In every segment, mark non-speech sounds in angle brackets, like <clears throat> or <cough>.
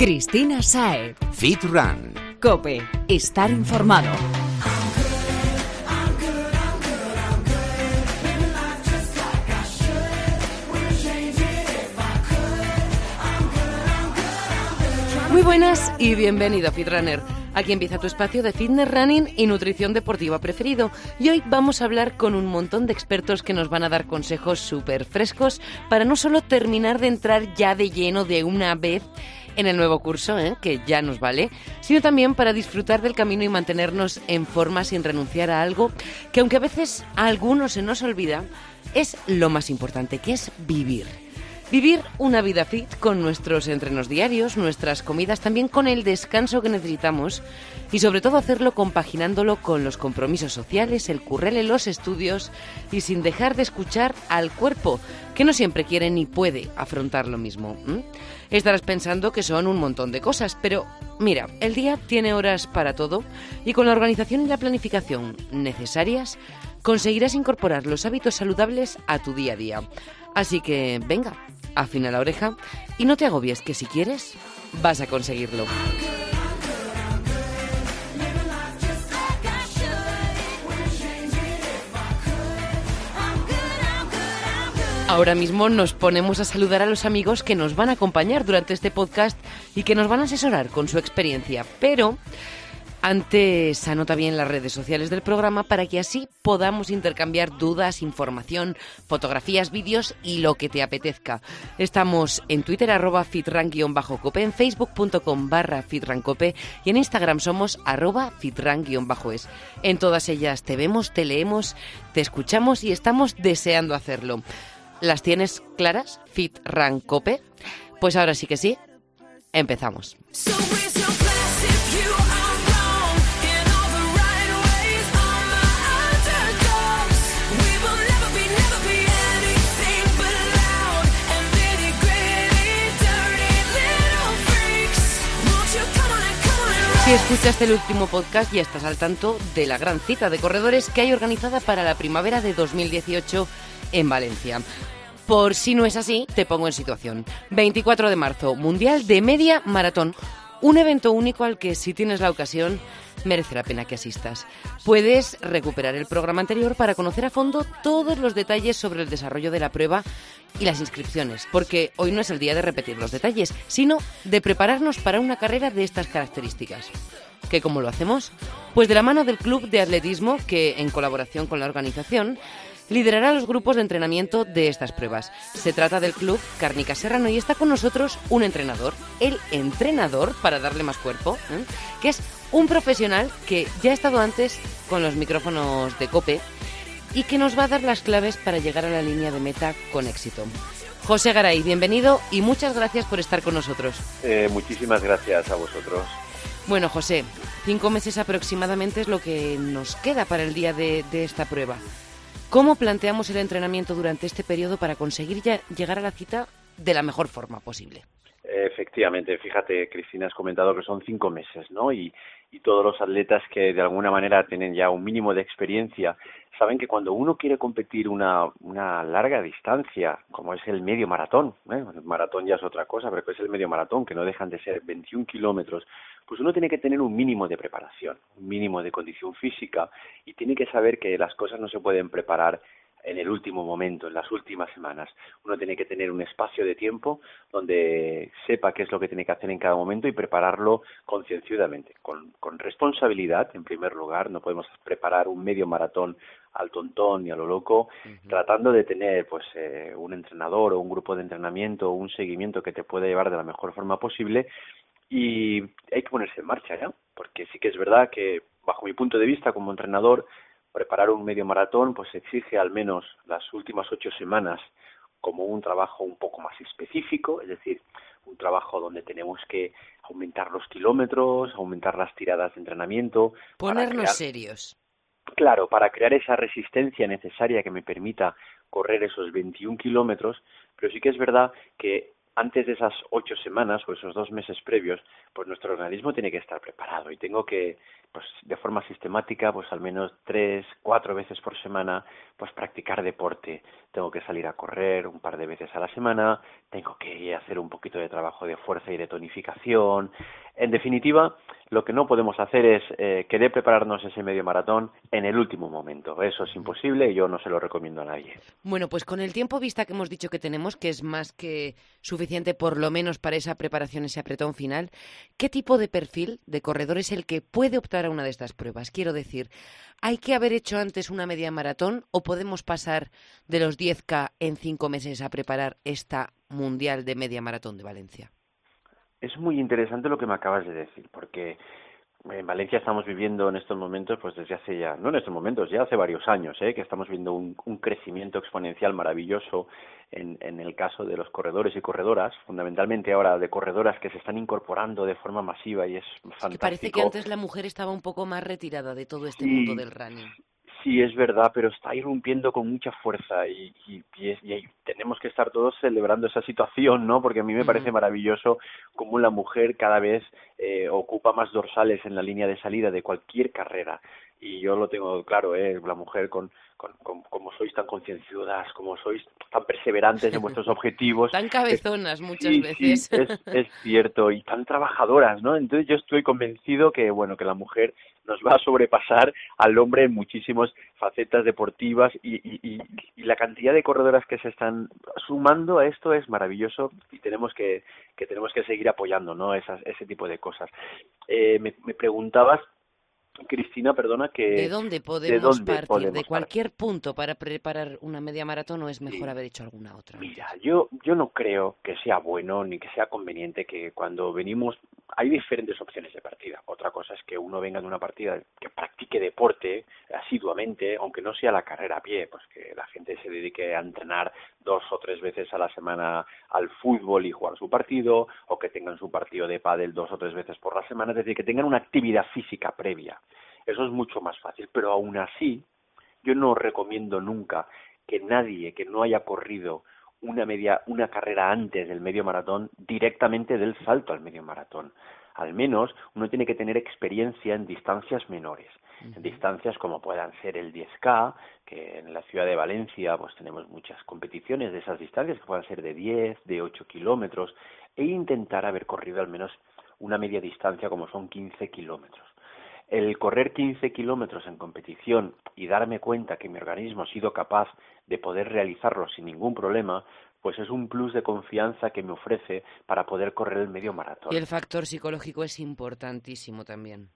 Cristina Sae. Fit Run. Cope. Estar informado. Muy buenas y bienvenido Fitrunner. Aquí empieza tu espacio de fitness, running y nutrición deportiva preferido. Y hoy vamos a hablar con un montón de expertos que nos van a dar consejos súper frescos para no solo terminar de entrar ya de lleno de una vez en el nuevo curso, ¿eh? que ya nos vale, sino también para disfrutar del camino y mantenernos en forma sin renunciar a algo que aunque a veces a algunos se nos olvida, es lo más importante, que es vivir. Vivir una vida fit con nuestros entrenos diarios, nuestras comidas, también con el descanso que necesitamos y sobre todo hacerlo compaginándolo con los compromisos sociales, el currele, los estudios y sin dejar de escuchar al cuerpo, que no siempre quiere ni puede afrontar lo mismo. Estarás pensando que son un montón de cosas, pero mira, el día tiene horas para todo y con la organización y la planificación necesarias conseguirás incorporar los hábitos saludables a tu día a día. Así que venga, afina la oreja y no te agobies que si quieres vas a conseguirlo. Ahora mismo nos ponemos a saludar a los amigos que nos van a acompañar durante este podcast y que nos van a asesorar con su experiencia. Pero antes anota bien las redes sociales del programa para que así podamos intercambiar dudas, información, fotografías, vídeos y lo que te apetezca. Estamos en Twitter arroba fitran-cope, en facebook.com barra fitrancope y en Instagram somos arroba fitran-es. En todas ellas te vemos, te leemos, te escuchamos y estamos deseando hacerlo. ¿Las tienes claras? Fitrancope. Pues ahora sí que sí, empezamos. Si escuchaste el último podcast ya estás al tanto de la gran cita de corredores que hay organizada para la primavera de 2018 en Valencia. Por si no es así, te pongo en situación. 24 de marzo, Mundial de Media Maratón. Un evento único al que si tienes la ocasión merece la pena que asistas. Puedes recuperar el programa anterior para conocer a fondo todos los detalles sobre el desarrollo de la prueba y las inscripciones, porque hoy no es el día de repetir los detalles, sino de prepararnos para una carrera de estas características. ¿Qué cómo lo hacemos? Pues de la mano del Club de Atletismo, que en colaboración con la organización liderará los grupos de entrenamiento de estas pruebas. Se trata del club Cárnica Serrano y está con nosotros un entrenador, el entrenador, para darle más cuerpo, ¿eh? que es un profesional que ya ha estado antes con los micrófonos de COPE y que nos va a dar las claves para llegar a la línea de meta con éxito. José Garay, bienvenido y muchas gracias por estar con nosotros. Eh, muchísimas gracias a vosotros. Bueno, José, cinco meses aproximadamente es lo que nos queda para el día de, de esta prueba. ¿Cómo planteamos el entrenamiento durante este periodo para conseguir ya llegar a la cita de la mejor forma posible? Efectivamente, fíjate, Cristina, has comentado que son cinco meses, ¿no? Y, todos los atletas que de alguna manera tienen ya un mínimo de experiencia saben que cuando uno quiere competir una, una larga distancia, como es el medio maratón, ¿eh? el maratón ya es otra cosa, pero es el medio maratón, que no dejan de ser 21 kilómetros, pues uno tiene que tener un mínimo de preparación, un mínimo de condición física y tiene que saber que las cosas no se pueden preparar en el último momento, en las últimas semanas. Uno tiene que tener un espacio de tiempo donde sepa qué es lo que tiene que hacer en cada momento y prepararlo concienciadamente, con, con responsabilidad, en primer lugar. No podemos preparar un medio maratón al tontón y a lo loco, tratando de tener pues eh, un entrenador o un grupo de entrenamiento o un seguimiento que te pueda llevar de la mejor forma posible y hay que ponerse en marcha ya, porque sí que es verdad que bajo mi punto de vista como entrenador preparar un medio maratón pues exige al menos las últimas ocho semanas como un trabajo un poco más específico, es decir, un trabajo donde tenemos que aumentar los kilómetros, aumentar las tiradas de entrenamiento. Ponernos serios. Claro, para crear esa resistencia necesaria que me permita correr esos 21 kilómetros, pero sí que es verdad que antes de esas ocho semanas o esos dos meses previos, pues nuestro organismo tiene que estar preparado y tengo que pues de forma sistemática, pues al menos tres, cuatro veces por semana, pues practicar deporte. Tengo que salir a correr un par de veces a la semana, tengo que hacer un poquito de trabajo de fuerza y de tonificación. En definitiva, lo que no podemos hacer es eh, querer prepararnos ese medio maratón en el último momento. Eso es imposible y yo no se lo recomiendo a nadie. Bueno, pues con el tiempo vista que hemos dicho que tenemos, que es más que suficiente por lo menos para esa preparación, ese apretón final, ¿qué tipo de perfil de corredor es el que puede optar a una de estas pruebas? Quiero decir, ¿hay que haber hecho antes una media maratón o podemos pasar de los 10K en cinco meses a preparar esta Mundial de Media Maratón de Valencia? Es muy interesante lo que me acabas de decir, porque en Valencia estamos viviendo en estos momentos, pues desde hace ya, no en estos momentos, ya hace varios años, ¿eh? que estamos viendo un, crecimiento exponencial maravilloso en, en, el caso de los corredores y corredoras, fundamentalmente ahora de corredoras que se están incorporando de forma masiva y es fantástico. parece que antes la mujer estaba un poco más retirada de todo este mundo del running. Sí, es verdad, pero está irrumpiendo con mucha fuerza y, y, y, tenemos que estar todos celebrando esa situación, ¿no? Porque a mí me parece maravilloso cómo la mujer cada vez eh, ocupa más dorsales en la línea de salida de cualquier carrera. Y yo lo tengo claro, ¿eh? La mujer con, con, como sois tan concienciadas, como sois tan perseverantes en <laughs> vuestros objetivos. tan cabezonas muchas veces. Sí, es, es cierto, y tan trabajadoras, ¿no? Entonces yo estoy convencido que, bueno, que la mujer nos va a sobrepasar al hombre en muchísimas facetas deportivas y, y, y, la cantidad de corredoras que se están sumando a esto es maravilloso y tenemos que, que tenemos que seguir apoyando ¿no? Esas, ese tipo de cosas. Eh, me, me preguntabas Cristina, perdona, que... ¿De dónde podemos partir? ¿De cualquier punto para preparar una media maratón o es mejor haber hecho alguna otra? Mira, yo, yo no creo que sea bueno ni que sea conveniente que cuando venimos... Hay diferentes opciones de partida. Otra cosa es que uno venga de una partida que practique deporte asiduamente, aunque no sea la carrera a pie, pues que la gente se dedique a entrenar dos o tres veces a la semana al fútbol y jugar su partido, o que tengan su partido de pádel dos o tres veces por la semana, es decir, que tengan una actividad física previa. Eso es mucho más fácil, pero aún así yo no recomiendo nunca que nadie que no haya corrido una media una carrera antes del medio maratón directamente del salto al medio maratón. Al menos uno tiene que tener experiencia en distancias menores, en distancias como puedan ser el 10K, que en la ciudad de Valencia pues tenemos muchas competiciones de esas distancias que puedan ser de 10, de 8 kilómetros, e intentar haber corrido al menos una media distancia como son 15 kilómetros el correr 15 kilómetros en competición y darme cuenta que mi organismo ha sido capaz de poder realizarlo sin ningún problema, pues es un plus de confianza que me ofrece para poder correr el medio maratón. Y el factor psicológico es importantísimo también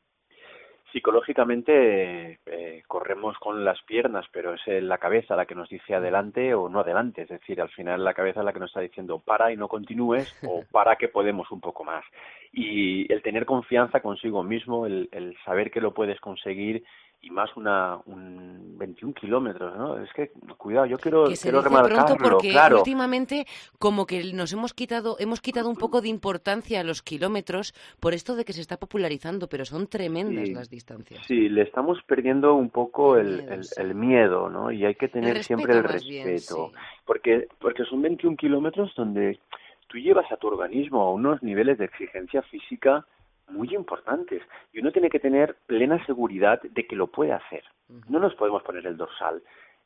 psicológicamente eh, corremos con las piernas, pero es la cabeza la que nos dice adelante o no adelante. Es decir, al final la cabeza es la que nos está diciendo para y no continúes o <laughs> para que podemos un poco más. Y el tener confianza consigo mismo, el, el saber que lo puedes conseguir y más una un 21 kilómetros, ¿no? Es que cuidado, yo quiero, que se quiero dice pronto porque últimamente como que nos hemos quitado hemos quitado un poco de importancia a los kilómetros por esto de que se está popularizando, pero son tremendas las distancias. Sí, le estamos perdiendo un poco el, el, miedo, ¿no? Y hay que tener siempre el respeto, porque porque son 21 kilómetros donde tú llevas a tu organismo a unos niveles de exigencia física muy importantes y uno tiene que tener plena seguridad de que lo puede hacer. No nos podemos poner el dorsal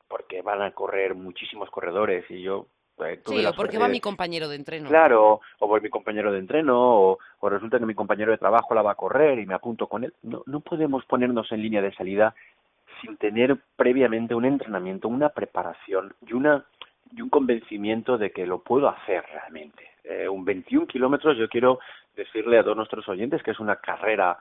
porque van a correr muchísimos corredores y yo eh, sí, o porque va mi compañero de entreno. Claro, o por mi compañero de entreno, o, o, resulta que mi compañero de trabajo la va a correr y me apunto con él. No, no podemos ponernos en línea de salida sin tener previamente un entrenamiento, una preparación y, una, y un convencimiento de que lo puedo hacer realmente. Eh, un 21 kilómetros yo quiero decirle a todos nuestros oyentes que es una carrera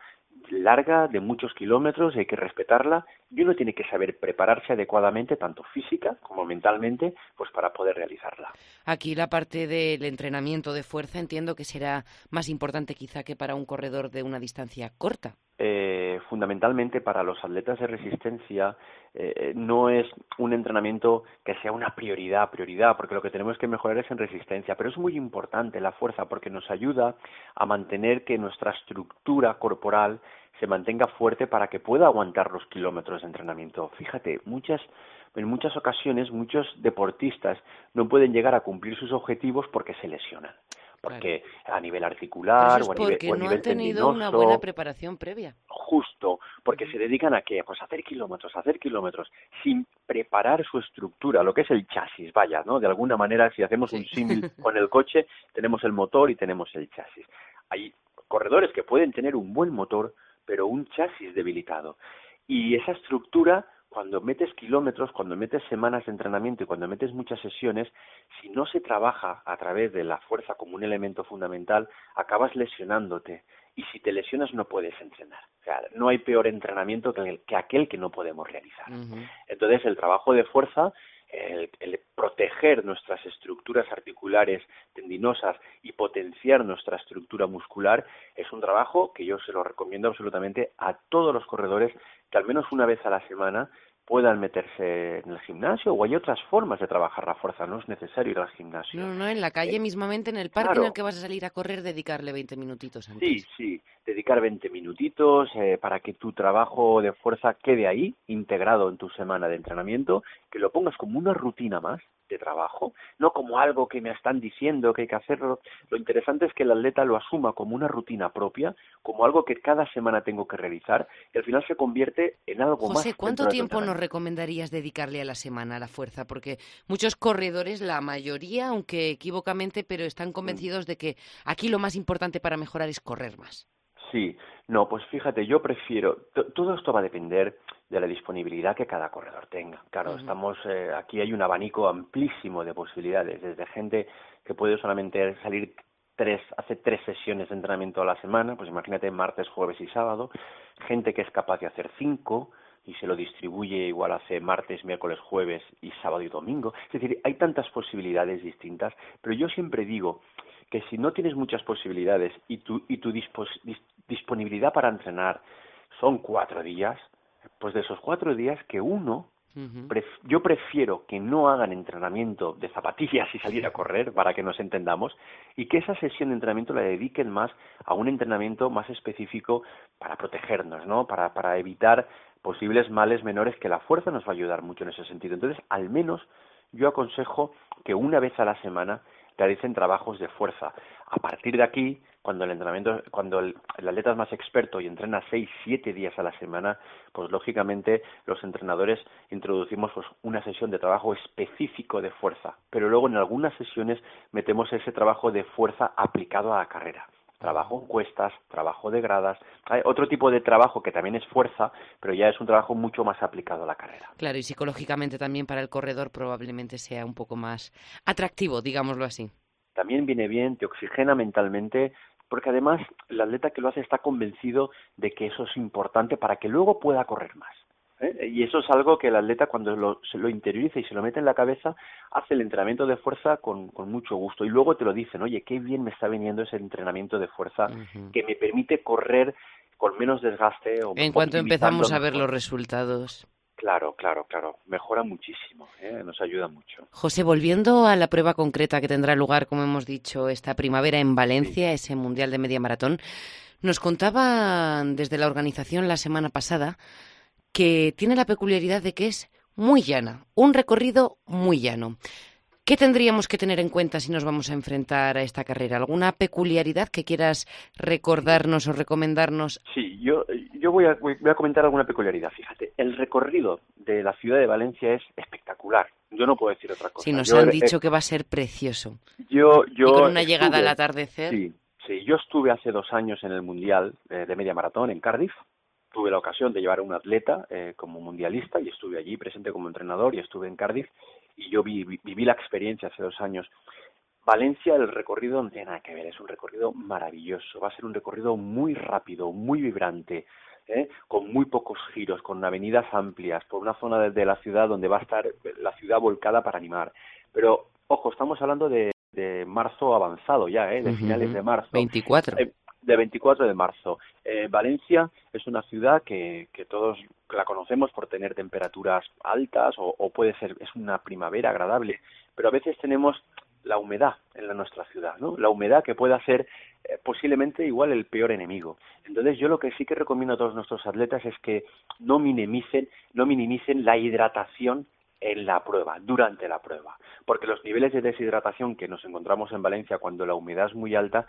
larga, de muchos kilómetros, y hay que respetarla, y uno tiene que saber prepararse adecuadamente, tanto física como mentalmente, pues para poder realizarla. Aquí la parte del entrenamiento de fuerza entiendo que será más importante quizá que para un corredor de una distancia corta. Eh, fundamentalmente para los atletas de resistencia eh, no es un entrenamiento que sea una prioridad, prioridad, porque lo que tenemos que mejorar es en resistencia, pero es muy importante la fuerza porque nos ayuda a mantener que nuestra estructura corporal se mantenga fuerte para que pueda aguantar los kilómetros de entrenamiento. Fíjate, muchas en muchas ocasiones muchos deportistas no pueden llegar a cumplir sus objetivos porque se lesionan porque a nivel articular o a nivel, porque no han tenido una buena preparación previa. Justo, porque se dedican a qué? Pues a hacer kilómetros, a hacer kilómetros, sin preparar su estructura, lo que es el chasis, vaya, ¿no? De alguna manera, si hacemos un símil <laughs> con el coche, tenemos el motor y tenemos el chasis. Hay corredores que pueden tener un buen motor, pero un chasis debilitado. Y esa estructura cuando metes kilómetros, cuando metes semanas de entrenamiento y cuando metes muchas sesiones, si no se trabaja a través de la fuerza como un elemento fundamental, acabas lesionándote. Y si te lesionas no puedes entrenar. O sea, no hay peor entrenamiento que, el, que aquel que no podemos realizar. Entonces, el trabajo de fuerza el, el, proteger nuestras estructuras articulares tendinosas y potenciar nuestra estructura muscular es un trabajo que yo se lo recomiendo absolutamente a todos los corredores que al menos una vez a la semana puedan meterse en el gimnasio o hay otras formas de trabajar la fuerza, no es necesario ir al gimnasio. No, no, en la calle eh, mismamente, en el parque en el que vas a salir a correr, dedicarle 20 minutitos antes. Sí, sí, dedicar 20 minutitos eh, para que tu trabajo de fuerza quede ahí, integrado en tu semana de entrenamiento, que lo pongas como una rutina más, de trabajo, no como algo que me están diciendo que hay que hacerlo. Lo interesante es que el atleta lo asuma como una rutina propia, como algo que cada semana tengo que realizar y al final se convierte en algo José, más. José, ¿cuánto tiempo nos recomendarías dedicarle a la semana a la fuerza? Porque muchos corredores, la mayoría, aunque equivocamente, pero están convencidos de que aquí lo más importante para mejorar es correr más. Sí, no, pues fíjate, yo prefiero, todo esto va a depender de la disponibilidad que cada corredor tenga. Claro, estamos, eh, aquí hay un abanico amplísimo de posibilidades, desde gente que puede solamente salir tres, hace tres sesiones de entrenamiento a la semana, pues imagínate martes, jueves y sábado, gente que es capaz de hacer cinco, y se lo distribuye igual hace martes, miércoles, jueves y sábado y domingo. Es decir, hay tantas posibilidades distintas, pero yo siempre digo que si no tienes muchas posibilidades y tu, y tu disponibilidad para entrenar son cuatro días, pues de esos cuatro días que uno yo prefiero que no hagan entrenamiento de zapatillas <laughs> y salir a correr, para que nos entendamos, y que esa sesión de entrenamiento la dediquen más a un entrenamiento más específico para protegernos, ¿no? Para, para evitar posibles males menores que la fuerza nos va a ayudar mucho en ese sentido. Entonces, al menos yo aconsejo que una vez a la semana realicen trabajos de fuerza. A partir de aquí, cuando el entrenamiento, cuando el, atleta es más experto y entrena seis, siete días a la semana, pues lógicamente los entrenadores introducimos pues, una sesión de trabajo específico de fuerza, pero luego en algunas sesiones metemos ese trabajo de fuerza aplicado a la carrera trabajo en cuestas, trabajo de gradas, hay otro tipo de trabajo que también es fuerza, pero ya es un trabajo mucho más aplicado a la carrera. Claro, y psicológicamente también para el corredor probablemente sea un poco más atractivo, digámoslo así. También viene bien, te oxigena mentalmente, porque además el atleta que lo hace está convencido de que eso es importante para que luego pueda correr más. ¿eh? Y eso es algo que el atleta cuando lo, se lo interioriza y se lo mete en la cabeza, hace el entrenamiento de fuerza con, con mucho gusto. Y luego te lo dicen, oye, qué bien me está viniendo ese entrenamiento de fuerza que me permite correr con menos desgaste. O en cuanto empezamos a ver los resultados. Claro, claro, claro. Mejora muchísimo, ¿eh? nos ayuda mucho. José, volviendo a la prueba concreta que tendrá lugar, como hemos dicho, esta primavera en Valencia, ese Mundial de Media Maratón, nos contaban desde la organización la semana pasada que tiene la peculiaridad de que es muy llana, un recorrido muy llano. ¿Qué tendríamos que tener en cuenta si nos vamos a enfrentar a esta carrera? ¿Alguna peculiaridad que quieras recordarnos o recomendarnos? Sí, yo, yo voy, a, voy a comentar alguna peculiaridad. Fíjate, el recorrido de la ciudad de Valencia es espectacular. Yo no puedo decir otra cosa. Sí, nos han dicho que va a ser precioso. Yo, yo y con una llegada al atardecer. Sí, sí, yo estuve hace dos años en el Mundial eh, de Media Maratón en Cardiff tuve la ocasión de llevar a un atleta eh, como mundialista y estuve allí presente como entrenador y estuve en Cardiff y yo viví la experiencia hace dos años. Valencia, el recorrido no tiene nada que ver, es un recorrido maravilloso, va a ser un recorrido muy rápido, muy vibrante, ¿eh? con muy pocos giros, con avenidas amplias, por una zona de, la ciudad donde va a estar la ciudad volcada para animar. Pero, ojo, estamos hablando de, marzo avanzado ya, ¿eh? de finales de marzo. 24 de 24 de marzo. Eh, Valencia es una ciudad que, que, todos la conocemos por tener temperaturas altas o, puede ser, es una primavera agradable, pero a veces tenemos la humedad en la, nuestra ciudad, ¿no? La humedad que pueda ser eh, posiblemente igual el peor enemigo. Entonces yo lo que sí que recomiendo a todos nuestros atletas es que no minimicen, no minimicen la hidratación en la prueba, durante la prueba, porque los niveles de deshidratación que nos encontramos en Valencia cuando la humedad es muy alta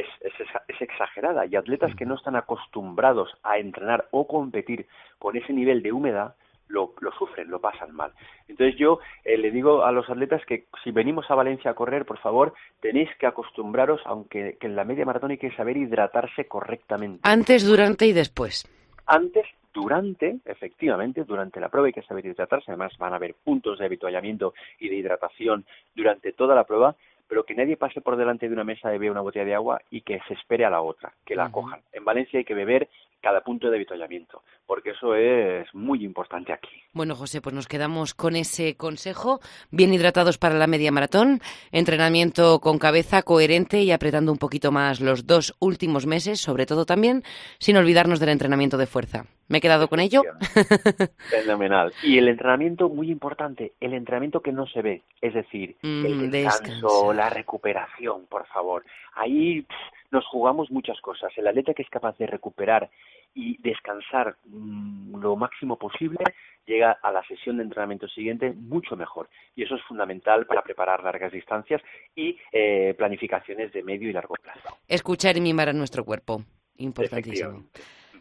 es, es, exagerada y atletas que no están acostumbrados a entrenar o competir con ese nivel de humedad lo, lo sufren, lo pasan mal. Entonces yo eh, le digo a los atletas que si venimos a Valencia a correr, por favor, tenéis que acostumbraros, aunque que en la media maratón hay que saber hidratarse correctamente. Antes, durante y después. Antes, durante, efectivamente, durante la prueba hay que saber hidratarse. Además, van a haber puntos de habituallamiento y de hidratación durante toda la prueba pero que nadie pase por delante de una mesa y vea una botella de agua y que se espere a la otra, que la cojan. En Valencia hay que beber cada punto de avituallamiento, porque eso es muy importante aquí. Bueno, José, pues nos quedamos con ese consejo. Bien hidratados para la media maratón, entrenamiento con cabeza coherente y apretando un poquito más los dos últimos meses, sobre todo también, sin olvidarnos del entrenamiento de fuerza. ¿Me he quedado con ello? <laughs> Fenomenal. Y el entrenamiento, muy importante, el entrenamiento que no se ve, es decir, el mm, descanso, la recuperación, por favor. Ahí nos jugamos muchas cosas. El atleta que es capaz de recuperar y descansar mm, lo máximo posible llega a la sesión de entrenamiento siguiente mucho mejor. Y eso es fundamental para preparar largas distancias y eh, planificaciones de medio y largo plazo. Escuchar y mimar a nuestro cuerpo. Importantísimo.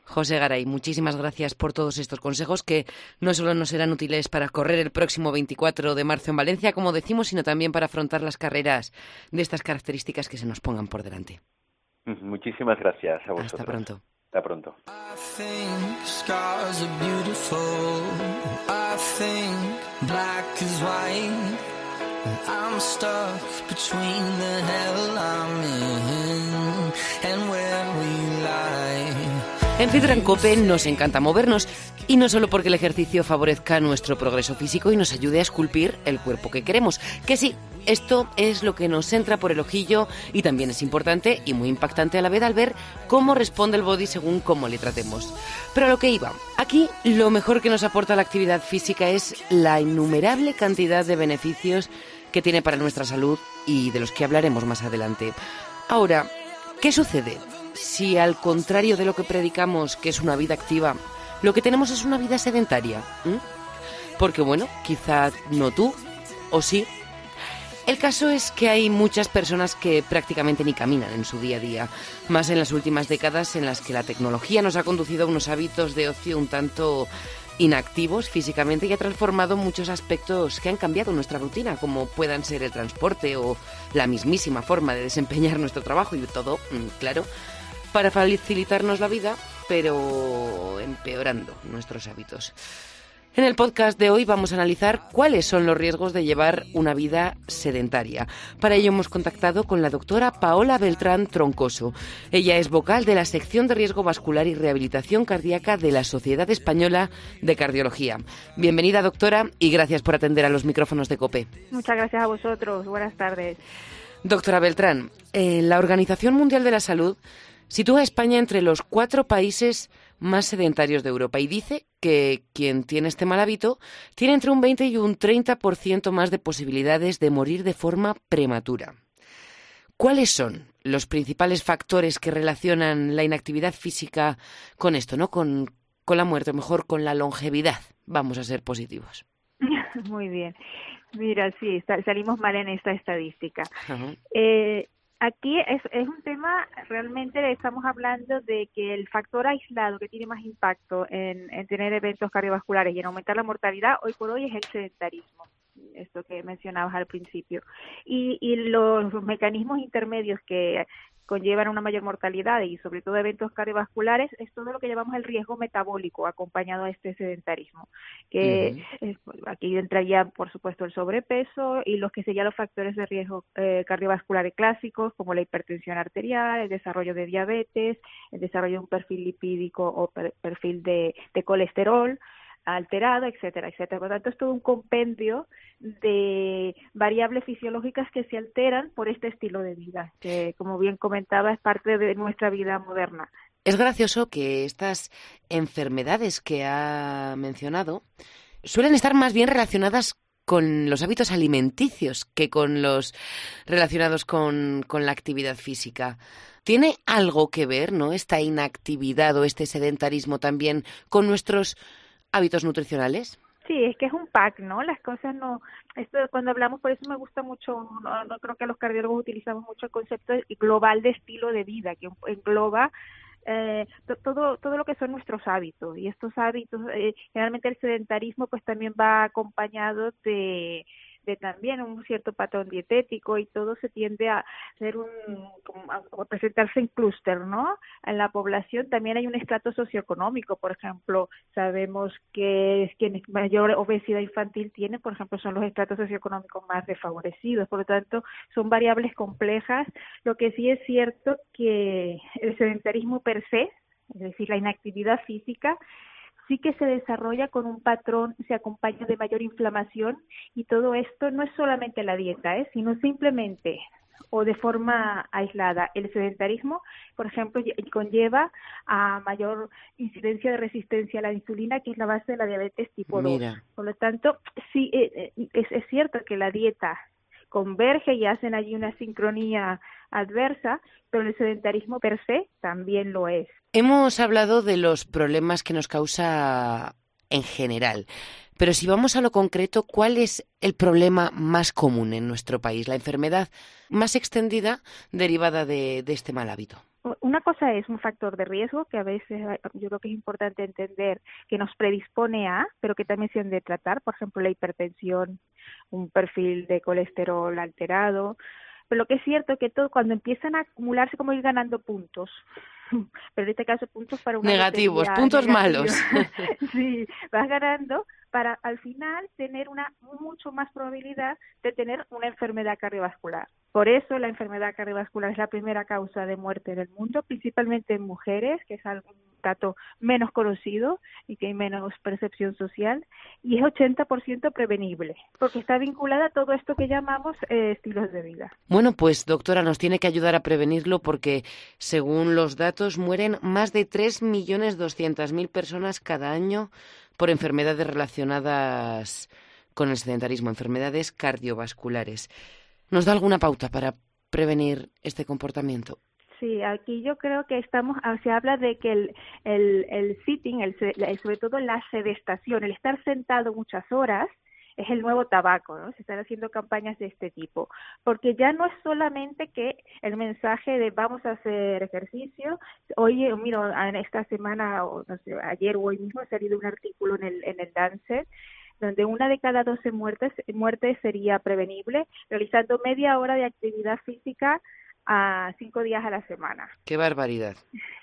José Garay, muchísimas gracias por todos estos consejos que no solo nos serán útiles para correr el próximo 24 de marzo en Valencia, como decimos, sino también para afrontar las carreras de estas características que se nos pongan por delante. Muchísimas gracias a vosotros. Hasta pronto. Hasta pronto. En Fidran Cope nos encanta movernos y no solo porque el ejercicio favorezca nuestro progreso físico y nos ayude a esculpir el cuerpo que queremos, que sí, esto es lo que nos entra por el ojillo y también es importante y muy impactante a la vez al ver cómo responde el body según cómo le tratemos. Pero a lo que iba, aquí lo mejor que nos aporta la actividad física es la innumerable cantidad de beneficios que tiene para nuestra salud y de los que hablaremos más adelante. Ahora, ¿qué sucede? Si al contrario de lo que predicamos, que es una vida activa, lo que tenemos es una vida sedentaria? Porque bueno, quizá no tú, o sí. El caso es que hay muchas personas que prácticamente ni caminan en su día a día, más en las últimas décadas en las que la tecnología nos ha conducido a unos hábitos de ocio un tanto inactivos físicamente y ha transformado muchos aspectos que han cambiado nuestra rutina, como puedan ser el transporte o la mismísima forma de desempeñar nuestro trabajo y todo, mm, claro, para facilitarnos la vida, pero empeorando nuestros hábitos. En el podcast de hoy vamos a analizar cuáles son los riesgos de llevar una vida sedentaria. Para ello hemos contactado con la doctora Paola Beltrán Troncoso. Ella es vocal de la sección de riesgo vascular y rehabilitación cardíaca de la Sociedad Española de Cardiología. Bienvenida, doctora, y gracias por atender a los micrófonos de COPE. Muchas gracias a vosotros. Buenas tardes. Doctora Beltrán, eh, la Organización Mundial de la Salud Sitúa a España entre los cuatro países más sedentarios de Europa y dice que quien tiene este mal hábito tiene entre un 20 y un 30% más de posibilidades de morir de forma prematura. ¿Cuáles son los principales factores que relacionan la inactividad física con esto, no con, la muerte, mejor con la longevidad? Vamos a ser positivos. <laughs> Muy bien. Mira, sí, salimos mal en esta estadística. Aquí es, es un tema, realmente estamos hablando de que el factor aislado que tiene más impacto en, en tener eventos cardiovasculares y en aumentar la mortalidad hoy por hoy es el sedentarismo esto que mencionabas al principio. Y, y los mecanismos intermedios que conllevan una mayor mortalidad y sobre todo eventos cardiovasculares es todo lo que llamamos el riesgo metabólico acompañado a este sedentarismo que aquí entraría por supuesto el sobrepeso y los que serían los factores de riesgo eh, cardiovasculares clásicos como la hipertensión arterial el desarrollo de diabetes el desarrollo de un perfil lipídico o perfil de colesterol alterado, etcétera, etcétera. Por lo tanto, es todo un compendio de variables fisiológicas que se alteran por este estilo de vida, que, como bien comentaba, es parte de nuestra vida moderna. Es gracioso que estas enfermedades que ha mencionado suelen estar más bien relacionadas con los hábitos alimenticios que con los relacionados con, con la actividad física. ¿Tiene algo que ver, no, esta inactividad o este sedentarismo también con nuestros hábitos nutricionales? Sí, es que es un pack, ¿no? Las cosas no, esto cuando hablamos, por eso me gusta mucho, no, creo que los cardiólogos utilizamos mucho el concepto global de estilo de vida, que engloba eh, todo todo lo que son nuestros hábitos y estos hábitos eh, generalmente el sedentarismo pues también va acompañado de de también un cierto patrón dietético y todo se tiende a ser un a presentarse en clúster, ¿no? En la población también hay un estrato socioeconómico, por ejemplo, sabemos que quienes mayor obesidad infantil tienen, por ejemplo, son los estratos socioeconómicos más desfavorecidos, por lo tanto, son variables complejas. Lo que sí es cierto que el sedentarismo per se, es decir, la inactividad física, sí que se desarrolla con un patrón, se acompaña de mayor inflamación y todo esto no es solamente la dieta, ¿eh? sino simplemente o de forma aislada. El sedentarismo, por ejemplo, conlleva a mayor incidencia de resistencia a la insulina, que es la base de la diabetes tipo 2. Por lo tanto, sí, eh, eh, es, es cierto que la dieta converge y hacen allí una sincronía adversa, pero el sedentarismo per se también lo es. Hemos hablado de los problemas que nos causa en general, pero si vamos a lo concreto, ¿cuál es el problema más común en nuestro país, la enfermedad más extendida derivada de, este mal hábito? Una cosa es un factor de riesgo que a veces yo creo que es importante entender que nos predispone a, pero que también se han de tratar, por ejemplo, la hipertensión, un perfil de colesterol alterado, pero lo que es cierto es que todo cuando empiezan a acumularse como ir ganando puntos, <laughs> pero en este caso puntos para una negativos, puntos malos. <laughs> sí, vas ganando para al final tener una mucho más probabilidad de tener una enfermedad cardiovascular. Por eso la enfermedad cardiovascular es la primera causa de muerte en el mundo, principalmente en mujeres, que es algo dato menos conocido y que hay menos percepción social, y es 80% prevenible, porque está vinculada a todo esto que llamamos eh, estilos de vida. Bueno, pues doctora, nos tiene que ayudar a prevenirlo porque, según los datos, mueren más de 3.200.000 personas cada año por enfermedades relacionadas con el sedentarismo, enfermedades cardiovasculares. ¿Nos da alguna pauta para prevenir este comportamiento? Sí, aquí yo creo que estamos, ah, se habla de que el, el, el sitting, el, sobre todo la sedestación, el estar sentado muchas horas, es el nuevo tabaco, ¿no? Se están haciendo campañas de este tipo, porque ya no es solamente que el mensaje de vamos a hacer ejercicio, miro, en esta semana, o no sé, ayer o hoy mismo ha salido un artículo en el, en el Lancet donde una de cada doce muertes, muertes sería prevenible realizando media hora de actividad física a cinco días a la semana. ¡Qué barbaridad!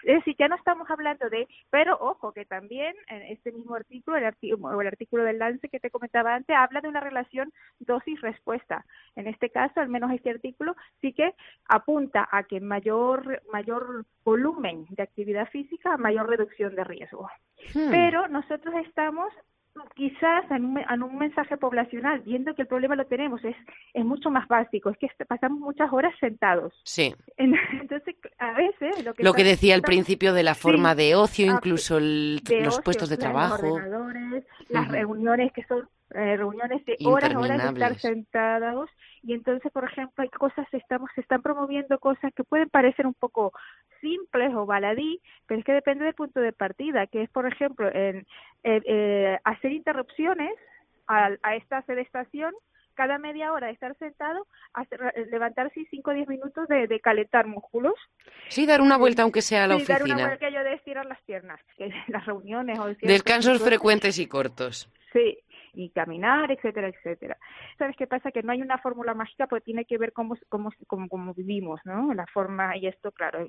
Es decir, ya no estamos hablando de, pero ojo, que también en este mismo artículo, el, artículo, el artículo del Lance que te comentaba antes, habla de una relación dosis-respuesta. En este caso, al menos este artículo, sí que apunta a que mayor, mayor volumen de actividad física, mayor reducción de riesgo. Hmm. Pero nosotros estamos quizás en un, mensaje poblacional, viendo que el problema lo tenemos, es, es mucho más básico, es que pasamos muchas horas sentados. Sí. <laughs> Entonces, a veces... Lo que, decía al principio de la forma de ocio, ah, incluso los puestos de trabajo. las reuniones que son eh, reuniones de horas, horas de estar sentados y entonces, por ejemplo, hay cosas, estamos, se están promoviendo cosas que pueden parecer un poco simples o baladí, pero es que depende del punto de partida, que es, por ejemplo, en, eh, hacer interrupciones a, a esta sedestación cada media hora de estar sentado, hacer, levantarse 5 o 10 minutos de, de, calentar músculos. Sí, dar una vuelta aunque sea a la sí, oficina. dar una vuelta que yo de estirar las piernas, que <laughs> las reuniones o Descansos frecuentes y cortos. Sí, y caminar, etcétera, etcétera. ¿Sabes qué pasa? Que no hay una fórmula mágica, porque tiene que ver cómo, cómo, cómo, cómo vivimos, ¿no? La forma, y esto, claro,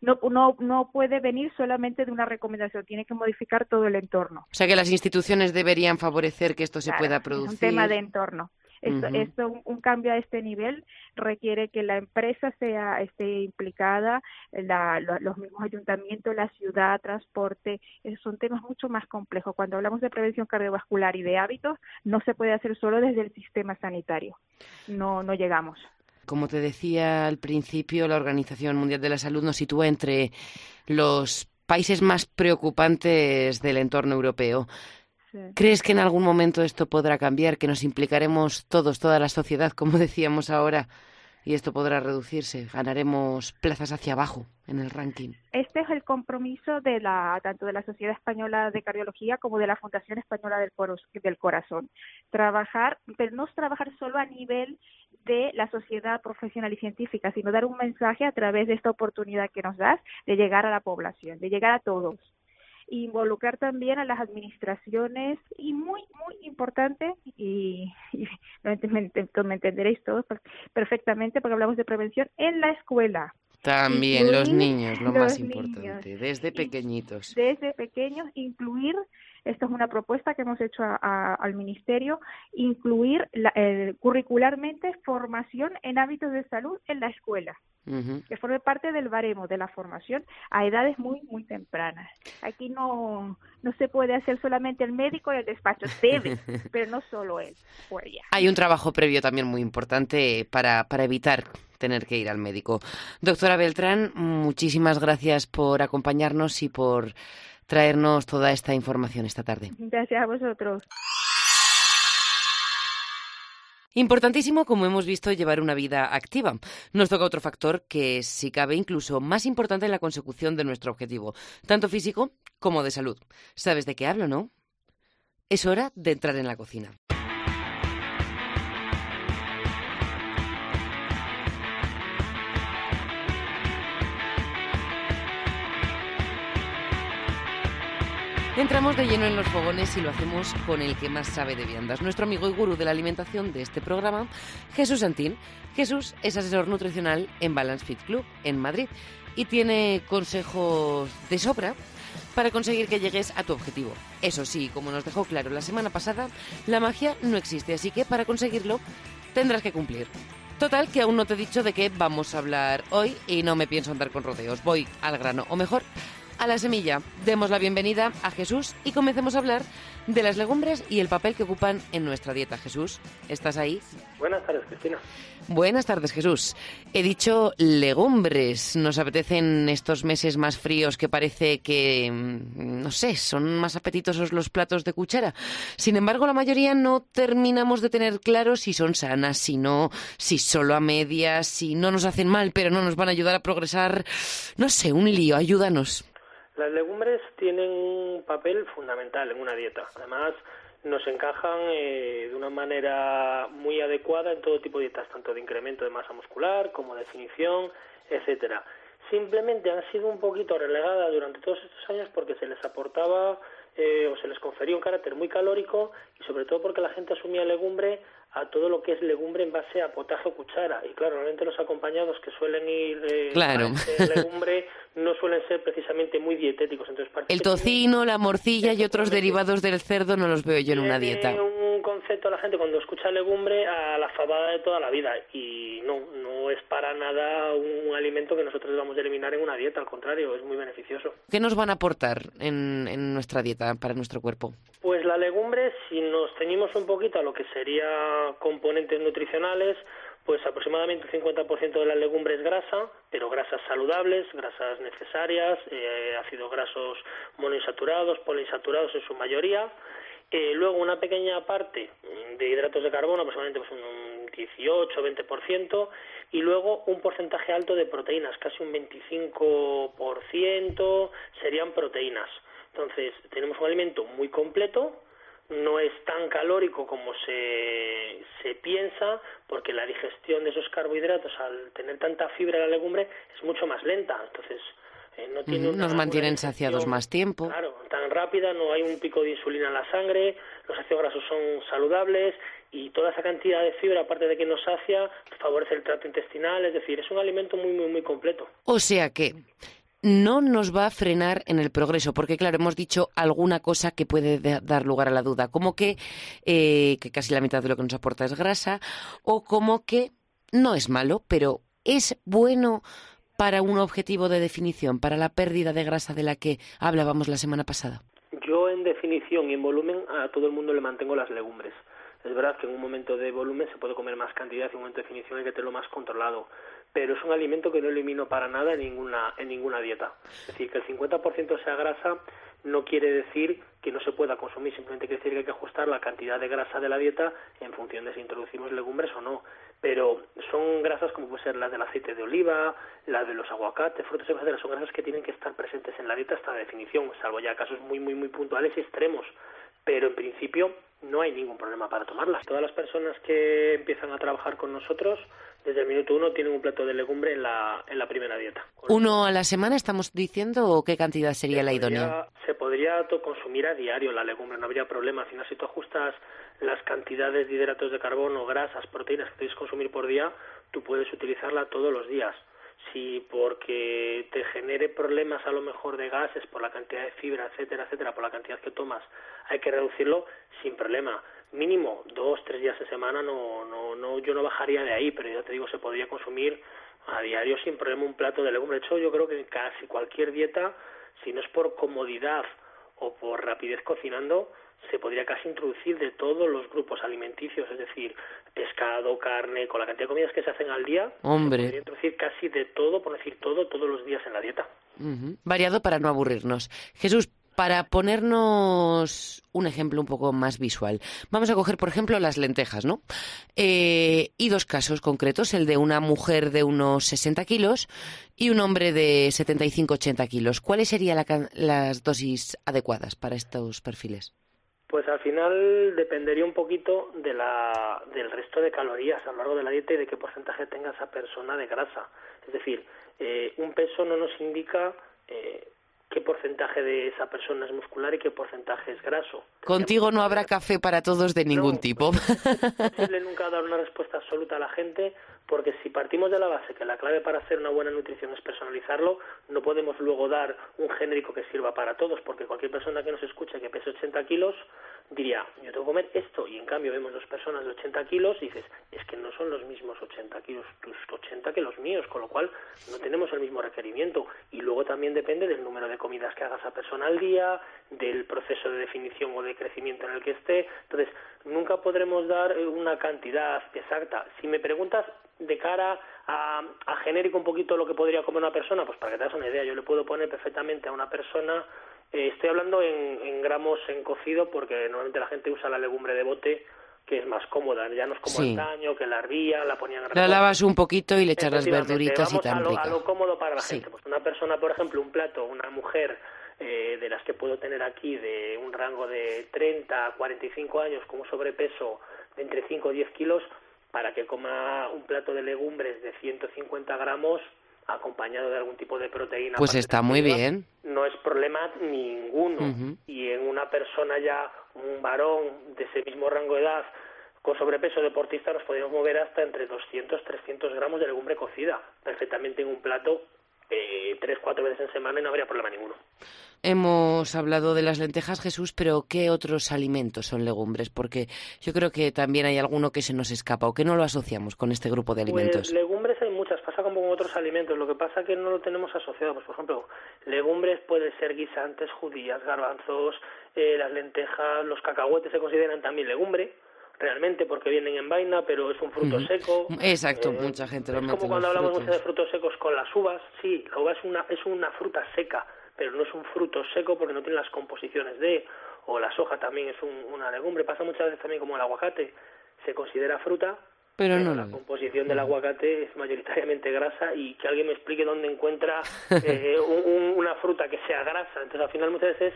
no, no, no puede venir solamente de una recomendación, tiene que modificar todo el entorno. O sea que las instituciones deberían favorecer que esto se pueda producir. Es un tema de entorno. Esto, un, cambio a este nivel requiere que la empresa sea esté implicada, los mismos ayuntamientos, la ciudad, transporte, son temas mucho más complejos. Cuando hablamos de prevención cardiovascular y de hábitos, no se puede hacer solo desde el sistema sanitario. No, no llegamos. Como te decía al principio, la Organización Mundial de la Salud nos sitúa entre los países más preocupantes del entorno europeo. ¿Crees que en algún momento esto podrá cambiar, que nos implicaremos todos, toda la sociedad, como <laughs> decíamos ahora, y esto podrá reducirse. Ganaremos plazas hacia abajo en el ranking. Este es el compromiso de la tanto de la Sociedad Española de Cardiología como de la Fundación Española del, del Corazón. Trabajar, pero no es trabajar solo a nivel de la sociedad profesional y científica, sino dar un mensaje a través de esta oportunidad que nos das de llegar a la población, de llegar a todos involucrar también a las administraciones y muy, muy importante, y, y <laughs> me, me, entenderéis todos perfectamente porque hablamos de prevención, en la escuela. También los niños, lo más importante, desde pequeñitos. Desde pequeños, incluir, esto es una propuesta que hemos hecho al Ministerio, incluir la, curricularmente formación en hábitos de salud en la escuela que forme parte del baremo de la formación a edades muy, muy tempranas. Aquí no, no se puede hacer solamente el médico y el despacho, debe, <laughs> pero no solo él. Hay un trabajo previo también muy importante para, para evitar tener que ir al médico. Doctora Beltrán, muchísimas gracias por acompañarnos y por traernos toda esta información esta tarde. Gracias a vosotros. Importantísimo, como hemos visto, llevar una vida activa. Nos toca otro factor que es, si cabe, incluso más importante en la consecución de nuestro objetivo, tanto físico como de salud. ¿Sabes de qué hablo, no? Es hora de entrar en la cocina. Entramos de lleno en los fogones y lo hacemos con el que más sabe de viandas, nuestro amigo y gurú de la alimentación de este programa, Jesús Santín. Jesús es asesor nutricional en Balance Fit Club en Madrid y tiene consejos de sobra para conseguir que llegues a tu objetivo. Eso sí, como nos dejó claro la semana pasada, la magia no existe, así que para conseguirlo tendrás que cumplir. Total, que aún no te he dicho de qué vamos a hablar hoy y no me pienso andar con rodeos. Voy al grano, o mejor, a la semilla. Demos la bienvenida a Jesús y comencemos a hablar de las legumbres y el papel que ocupan en nuestra dieta. Jesús, ¿estás ahí? Buenas tardes, Cristina. Buenas tardes, Jesús. He dicho legumbres. Nos apetecen estos meses más fríos que parece que, mm, no sé, son más apetitosos los platos de cuchara. Sin embargo, la mayoría no terminamos de tener claro si son sanas, si no, si solo a medias, si no nos hacen mal, pero no nos van a ayudar a progresar. No sé, un lío. Ayúdanos. Las legumbres tienen un papel fundamental en una dieta. Además, nos encajan eh, de una manera muy adecuada en todo tipo de dietas, tanto de incremento de masa muscular como de definición, etcétera. Simplemente han sido un poquito relegadas durante todos estos años porque se les aportaba eh, o se les confería un carácter muy calórico y sobre todo porque la gente asumía legumbre a todo lo que es legumbre en base a potaje o cuchara. Y claro, realmente los acompañados que suelen ir eh, claro. legumbre no suelen ser precisamente muy dietéticos. Entonces, el tocino, la morcilla y otros derivados del cerdo no los veo yo en una dieta. un concepto a la gente cuando escucha legumbre a la fabada de toda la vida y no, no es para nada un alimento que nosotros vamos a eliminar en una dieta, al contrario, es muy beneficioso. ¿Qué nos van a aportar en, en nuestra dieta para nuestro cuerpo? Pues la legumbre, si nos ceñimos un poquito a lo que sería componentes nutricionales, pues aproximadamente un 50% de la legumbre es grasa, pero grasas saludables, grasas necesarias, eh, ácidos grasos monoinsaturados, poliinsaturados en su mayoría. Eh, luego una pequeña parte de hidratos de carbono, aproximadamente pues un 18-20%, y luego un porcentaje alto de proteínas, casi un 25% serían proteínas. Entonces, tenemos un alimento muy completo, no es tan calórico como se, se piensa, porque la digestión de esos carbohidratos, al tener tanta fibra en la legumbre, es mucho más lenta. Entonces, eh, no tiene Nos mantienen saciados más tiempo. Claro, tan rápida, no hay un pico de insulina en la sangre, los ácidos grasos son saludables y toda esa cantidad de fibra, aparte de que nos sacia, favorece el trato intestinal, es decir, es un alimento muy, muy, muy completo. O sea que no nos va a frenar en el progreso, porque claro, hemos dicho alguna cosa que puede dar lugar a la duda, como que, eh, que casi la mitad de lo que nos aporta es grasa, o como que no es malo, pero es bueno para un objetivo de definición, para la pérdida de grasa de la que hablábamos la semana pasada. Yo en definición y en volumen a todo el mundo le mantengo las legumbres. Es verdad que en un momento de volumen se puede comer más cantidad y en un momento de definición hay que tenerlo más controlado pero es un alimento que no elimino para nada en ninguna, en ninguna dieta. Es decir, que el 50% sea grasa no quiere decir que no se pueda consumir, simplemente quiere decir que hay que ajustar la cantidad de grasa de la dieta en función de si introducimos legumbres o no. Pero son grasas como puede ser las del aceite de oliva, las de los aguacates, frutos y son grasas que tienen que estar presentes en la dieta hasta la definición, salvo ya casos muy, muy, muy puntuales y extremos. Pero en principio no hay ningún problema para tomarlas. Todas las personas que empiezan a trabajar con nosotros desde el minuto uno tienen un plato de legumbre en la, en la primera dieta. ¿Uno a la semana estamos diciendo o qué cantidad sería la idónea? Se podría consumir a diario la legumbre, no habría problema. Al final, si tú ajustas las cantidades de hidratos de carbono, grasas, proteínas que quieres consumir por día, tú puedes utilizarla todos los días. Si porque te genere problemas a lo mejor de gases por la cantidad de fibra, etcétera, etcétera, por la cantidad que tomas, hay que reducirlo sin problema mínimo dos, tres días a semana, no, no, no, yo no bajaría de ahí, pero ya te digo, se podría consumir a diario sin problema un plato de legumbre. De hecho, yo creo que casi cualquier dieta, si no es por comodidad o por rapidez cocinando, se podría casi introducir de todos los grupos alimenticios, es decir, pescado, carne, con la cantidad de comidas que se hacen al día, Hombre. se podría introducir casi de todo, por decir todo, todos los días en la dieta. Variado para no aburrirnos. Jesús, para ponernos un ejemplo un poco más visual, vamos a coger, por ejemplo, las lentejas, ¿no? Eh, y dos casos concretos, el de una mujer de unos 60 kilos y un hombre de 75-80 kilos. ¿Cuáles serían las dosis adecuadas para estos perfiles? Pues al final dependería un poquito de la, del resto de calorías a lo largo de la dieta y de qué porcentaje tenga esa persona de grasa. Es decir, eh, un peso no nos indica eh, qué porcentaje de esa persona es muscular y qué porcentaje es graso. Contigo no habrá café para todos de ningún tipo. es <laughs> posible nunca dar una respuesta absoluta a la gente porque si partimos de la base que la clave para hacer una buena nutrición es personalizarlo, no podemos luego dar un genérico que sirva para todos, porque cualquier persona que nos escuche que pese 80 kilos diría, yo tengo que comer esto, y en cambio vemos dos personas de 80 kilos y dices, es que no son los mismos 80 kilos tus 80 que los míos, con lo cual no tenemos el mismo requerimiento. Y luego también depende del número de comidas que haga esa persona al día, del proceso de definición o de crecimiento en el que esté. Entonces, nunca podremos dar eh, una cantidad exacta. Si me preguntas de cara a, a genérico un poquito lo que podría comer una persona, pues para que te hagas una idea, yo le puedo poner perfectamente a una persona, eh, estoy hablando en, gramos en cocido porque normalmente la gente usa la legumbre de bote que es más cómoda, ya no es como el daño, que la hervía, la ponían La lavas un poquito y le echas las verduritas y tan a lo, a lo cómodo para la gente. Pues una persona, por ejemplo, un plato, una mujer eh, de las que puedo tener aquí de un rango de 30 a 45 años con un sobrepeso de entre 5 y 10 kilos, para que coma un plato de legumbres de 150 gramos acompañado de algún tipo de proteína. Pues está muy bien. No es problema ninguno. Y en una persona ya, un varón de ese mismo rango de edad, con sobrepeso deportista, nos podemos mover hasta entre 200, 300 gramos de legumbre cocida, perfectamente en un plato eh, tres, cuatro veces en semana y no habría problema ninguno. Hemos hablado de las lentejas, Jesús, pero ¿qué otros alimentos son legumbres? Porque yo creo que también hay alguno que se nos escapa o que no lo asociamos con este grupo de alimentos. Pues legumbres hay muchas, pasa como con otros alimentos. Lo que pasa que no lo tenemos asociado. Pues, por ejemplo, legumbres pueden ser guisantes, judías, garbanzos, eh, las lentejas, los cacahuetes se consideran también legumbre realmente porque vienen en vaina, pero es un fruto seco. Exacto, eh, mucha gente lo Es como cuando hablamos mucho de frutos secos con las uvas, sí, la uva es una, es una fruta seca, pero no es un fruto seco porque no tiene las composiciones de, o la soja también es una legumbre, pasa muchas veces también como el aguacate, se considera fruta, pero, no la composición del aguacate es mayoritariamente grasa y que alguien me explique dónde encuentra <laughs> eh, una fruta que sea grasa. Entonces, al final, muchas veces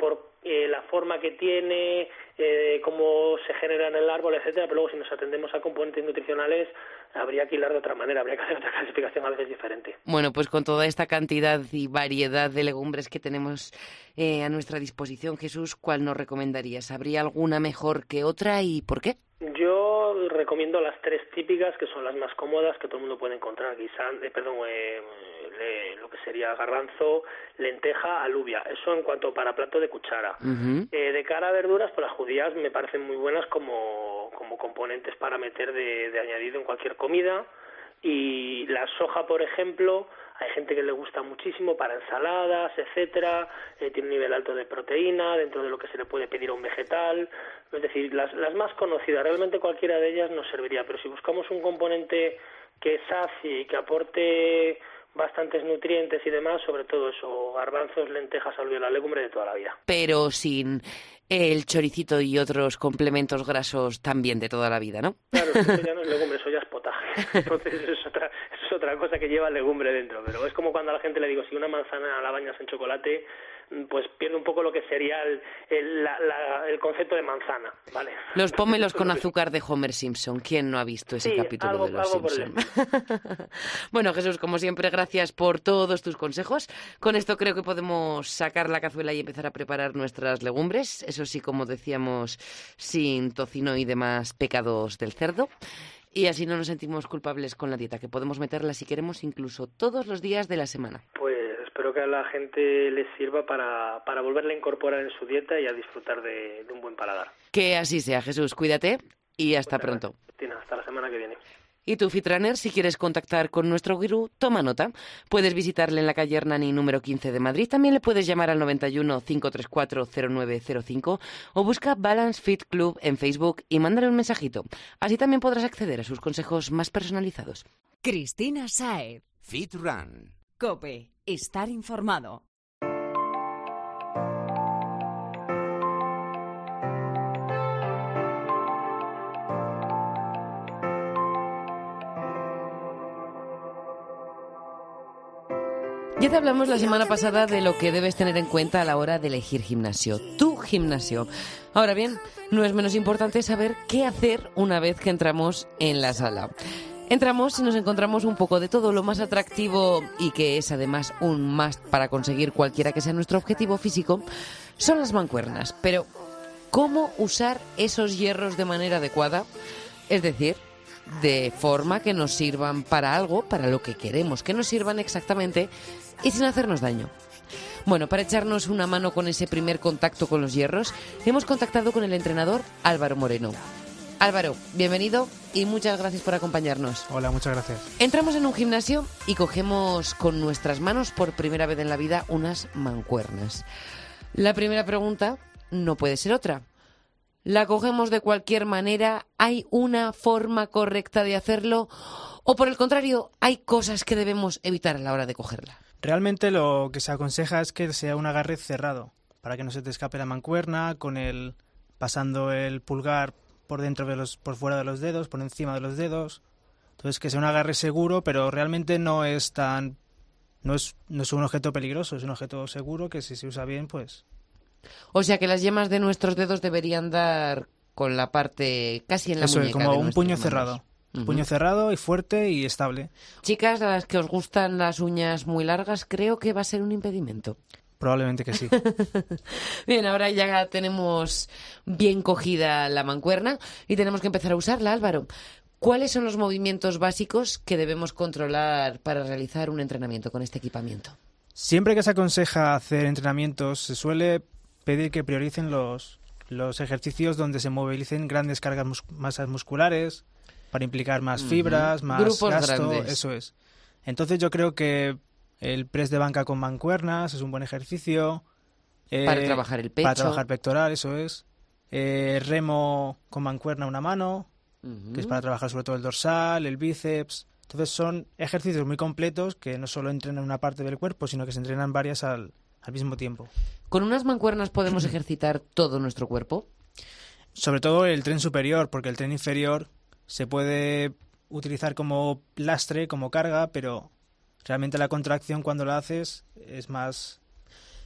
por eh, la forma que tiene, eh, cómo se genera en el árbol, etcétera, pero luego si nos atendemos a componentes nutricionales habría que hilar de otra manera, habría que hacer otra <laughs> clasificación a veces diferente. Bueno, pues con toda esta cantidad y variedad de legumbres que tenemos eh, a nuestra disposición, Jesús, ¿cuál nos recomendarías? ¿Habría alguna mejor que otra y por qué? Recomiendo las tres típicas, que son las más cómodas, que todo el mundo puede encontrar, guisán, eh, perdón, eh, lo que sería garbanzo, lenteja, alubia. Eso en cuanto para plato de cuchara. eh, de cara a verduras, pues las judías me parecen muy buenas como, como componentes para meter de, de añadido en cualquier comida. Y la soja, por ejemplo, hay gente que le gusta muchísimo para ensaladas, etcétera, eh, tiene un nivel alto de proteína dentro de lo que se le puede pedir a un vegetal, es decir, las, las más conocidas, realmente cualquiera de ellas nos serviría, pero si buscamos un componente que sacie y que aporte bastantes nutrientes y demás, sobre todo eso, garbanzos, lentejas, la legumbre de toda la vida. Pero sin el choricito y otros complementos grasos también de toda la vida, ¿no? Claro, eso ya no es <laughs> legumbre, eso ya es potaje. Entonces es otra, otra cosa que lleva legumbre dentro. Pero es como cuando a la gente le digo, si una manzana la bañas en chocolate, pues pierde un poco lo que sería el, el, concepto de manzana, ¿vale? Los pómelos con <laughs> azúcar de Homer Simpson. ¿Quién no ha visto ese capítulo de Los Simpson? <laughs> bueno, Jesús, como siempre, gracias por todos tus consejos. Con esto creo que podemos sacar la cazuela y empezar a preparar nuestras legumbres. Eso sí, como decíamos, sin tocino y demás pecados del cerdo y así no nos sentimos culpables con la dieta, que podemos meterla si queremos incluso todos los días de la semana. Pues espero que a la gente les sirva para, para volverla a incorporar en su dieta y a disfrutar de, un buen paladar. Que así sea, Jesús. Cuídate y hasta pronto. hasta la semana que viene. Y tú, Fitrunner, si quieres contactar con nuestro gurú, toma nota. Puedes visitarle en la calle Hernani número 15 de Madrid. También le puedes llamar al 91 534 0905 o busca Balance Fit Club en Facebook y mándale un mensajito. Así también podrás acceder a sus consejos más personalizados. Cristina Saez. Fit Run. Cope estar informado. Ya te hablamos la semana pasada de lo que debes tener en cuenta a la hora de elegir gimnasio, tu gimnasio. Ahora bien, no es menos importante saber qué hacer una vez que entramos en la sala. Entramos y nos encontramos un poco de todo. Lo más atractivo y que es además un más para conseguir cualquiera que sea nuestro objetivo físico son las mancuernas. Pero, ¿cómo usar esos hierros de manera adecuada? Es decir, de forma que nos sirvan para algo, para lo que queremos que nos sirvan exactamente y sin hacernos daño. Bueno, para echarnos una mano con ese primer contacto con los hierros, hemos contactado con el entrenador Álvaro Moreno. Álvaro, bienvenido y muchas gracias por acompañarnos. Hola, muchas gracias. Entramos en un gimnasio y cogemos con nuestras manos por primera vez en la vida unas mancuernas. La primera pregunta no puede ser otra. ¿La cogemos de cualquier manera? ¿Hay una forma correcta de hacerlo? ¿O por el contrario, hay cosas que debemos evitar a la hora de cogerla? Realmente lo que se aconseja es que sea un agarre cerrado, para que no se te escape la mancuerna, con el pasando el pulgar por dentro de los, por fuera de los dedos, por encima de los dedos. Entonces que sea un agarre seguro, pero realmente no es tan, no es, no es un objeto peligroso, es un objeto seguro que si se usa bien, pues. O sea que las yemas de nuestros dedos deberían dar con la parte casi en la Eso muñeca. Es, como un puño cerrado. Un puño cerrado y fuerte y estable. Chicas, a las que os gustan las uñas muy largas, creo que va a ser un impedimento. Probablemente que sí. <laughs> bien, ahora ya tenemos bien cogida la mancuerna y tenemos que empezar a usarla, Álvaro. ¿Cuáles son los movimientos básicos que debemos controlar para realizar un entrenamiento con este equipamiento? Siempre que se aconseja hacer entrenamientos, se suele pedir que prioricen los, los ejercicios donde se movilicen grandes cargas masas musculares para implicar más fibras, más Grupos gasto, grandes. eso es. Entonces yo creo que el press de banca con mancuernas es un buen ejercicio. para eh, trabajar el pecho. Para trabajar pectoral, eso es. Eh, remo con mancuerna una mano, que es para trabajar sobre todo el dorsal, el bíceps. Entonces son ejercicios muy completos que no solo entrenan una parte del cuerpo, sino que se entrenan varias al, al mismo tiempo. ¿Con unas mancuernas podemos <clears throat> ejercitar todo nuestro cuerpo? Sobre todo el tren superior, porque el tren inferior se puede utilizar como lastre, como carga, pero realmente la contracción cuando la haces es más...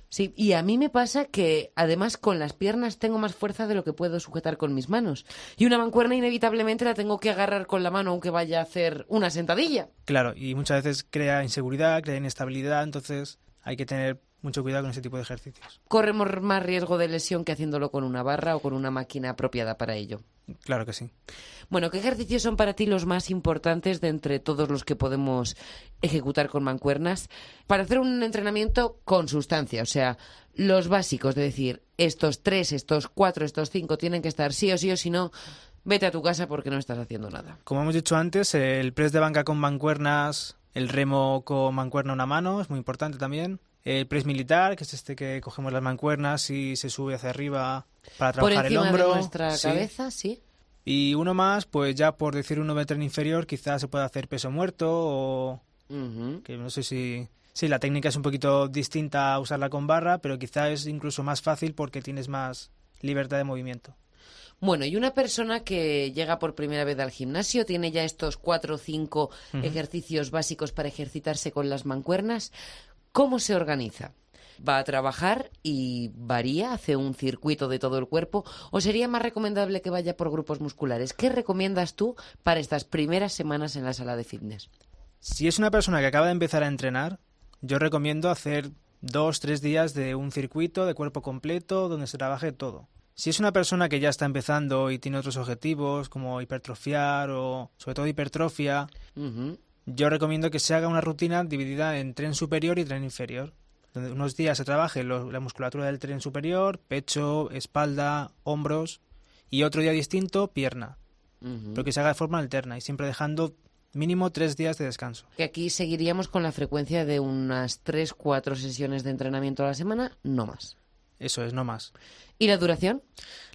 Sí, y a mí me pasa que además con las piernas tengo más fuerza de lo que puedo sujetar con mis manos. Y una mancuerna inevitablemente la tengo que agarrar con la mano aunque vaya a hacer una sentadilla. Claro, y muchas veces crea inseguridad, crea inestabilidad, entonces hay que tener mucho cuidado con ese tipo de ejercicios. Corremos más riesgo de lesión que haciéndolo con una barra o con una máquina apropiada para ello. Claro que sí. Bueno, ¿qué ejercicios son para ti los más importantes de entre todos los que podemos ejecutar con mancuernas para hacer un entrenamiento con sustancia? O sea, los básicos, de decir, estos tres, estos cuatro, estos cinco tienen que estar sí o sí o si no, vete a tu casa porque no estás haciendo nada. Como hemos dicho antes, el press de banca con mancuernas, el remo con mancuerna una mano es muy importante también. El press militar, que es este que cogemos las mancuernas y se sube hacia arriba para trabajar el hombro. De nuestra cabeza, sí. Y uno más, pues ya por decir uno de tren inferior, quizás se puede hacer peso muerto o, Que no sé si... Sí, la técnica es un poquito distinta a usarla con barra, pero quizá es incluso más fácil porque tienes más libertad de movimiento. Bueno, y una persona que llega por primera vez al gimnasio, tiene ya estos cuatro o cinco ejercicios básicos para ejercitarse con las mancuernas, ¿cómo se organiza? ¿Va a trabajar y varía, hace un circuito de todo el cuerpo? ¿O sería más recomendable que vaya por grupos musculares? ¿Qué recomiendas tú para estas primeras semanas en la sala de fitness? Si es una persona que acaba de empezar a entrenar, yo recomiendo hacer dos, tres días de un circuito de cuerpo completo donde se trabaje todo. Si es una persona que ya está empezando y tiene otros objetivos como hipertrofiar o sobre todo hipertrofia, yo recomiendo que se haga una rutina dividida en tren superior y tren inferior. Donde unos días se trabaje la musculatura del tren superior, pecho, espalda, hombros y otro día distinto, pierna. Pero que se haga de forma alterna y siempre dejando mínimo tres días de descanso. Que aquí seguiríamos con la frecuencia de unas tres, cuatro sesiones de entrenamiento a la semana, no más. Eso es, no más. ¿Y la duración?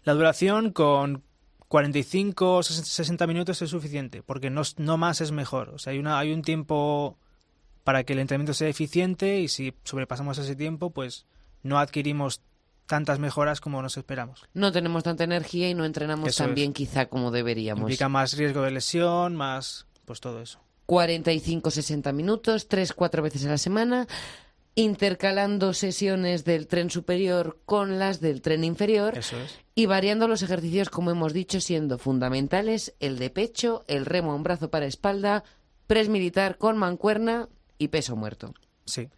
La duración con 45 o 60 minutos es suficiente, porque no, no más es mejor. O sea, hay, una, hay un tiempo para que el entrenamiento sea eficiente y si sobrepasamos ese tiempo, pues no adquirimos tantas mejoras como nos esperamos. No tenemos tanta energía y no entrenamos tan bien quizá como deberíamos. Implica más riesgo de lesión, más pues todo eso. 45-60 minutos, 3-4 veces a la semana intercalando sesiones del tren superior con las del tren inferior y variando los ejercicios, como hemos dicho, siendo fundamentales el de pecho, el remo en brazo para espalda, pres militar con mancuerna y peso muerto. Sí,